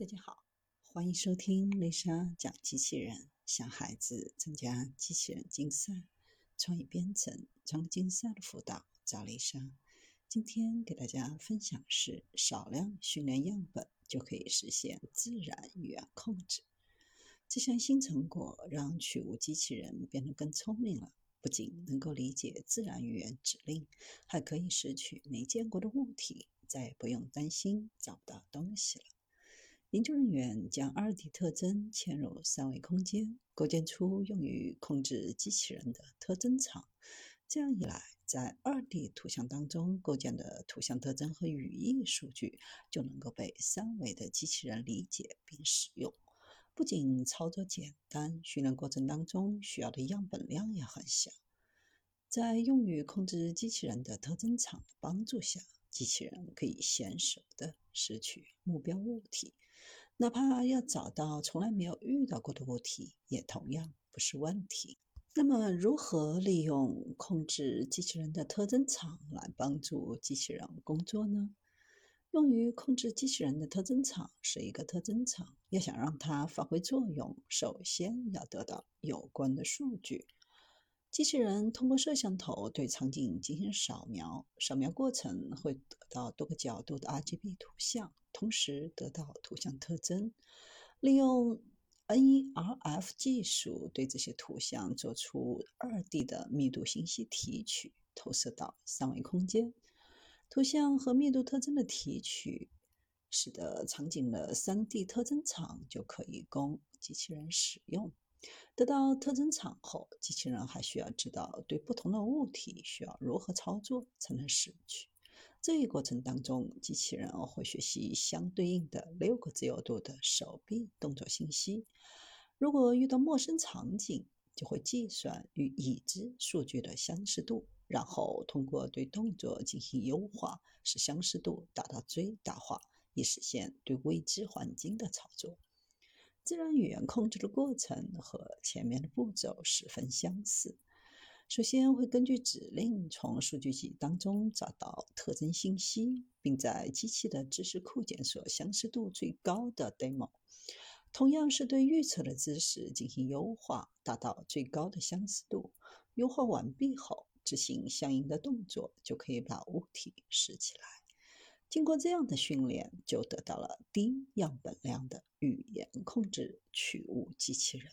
大家好，欢迎收听丽莎讲机器人，向孩子参加机器人竞赛、创意编程、创客竞赛的辅导，找丽莎。今天给大家分享是少量训练样本就可以实现自然语言控制。这项新成果让取物机器人变得更聪明了，不仅能够理解自然语言指令，还可以拾取没见过的物体，再也不用担心找不到东西了。研究人员将二 D 特征嵌入三维空间，构建出用于控制机器人的特征场。这样一来，在二 D 图像当中构建的图像特征和语义数据就能够被三维的机器人理解并使用。不仅操作简单，训练过程当中需要的样本量也很小。在用于控制机器人的特征场的帮助下，机器人可以娴熟地拾取目标物体。哪怕要找到从来没有遇到过的物体，也同样不是问题。那么，如何利用控制机器人的特征场来帮助机器人工作呢？用于控制机器人的特征场是一个特征场，要想让它发挥作用，首先要得到有关的数据。机器人通过摄像头对场景进行扫描，扫描过程会得到多个角度的 RGB 图像。同时得到图像特征，利用 NeRF 技术对这些图像做出二 D 的密度信息提取，投射到三维空间。图像和密度特征的提取，使得场景的三 D 特征场就可以供机器人使用。得到特征场后，机器人还需要知道对不同的物体需要如何操作才能拾取。这一过程当中，机器人会学习相对应的六个自由度的手臂动作信息。如果遇到陌生场景，就会计算与已知数据的相似度，然后通过对动作进行优化，使相似度达到最大化，以实现对未知环境的操作。自然语言控制的过程和前面的步骤十分相似。首先会根据指令从数据集当中找到特征信息，并在机器的知识库检索相似度最高的 demo。同样是对预测的知识进行优化，达到最高的相似度。优化完毕后，执行相应的动作，就可以把物体拾起来。经过这样的训练，就得到了低样本量的语言控制取物机器人。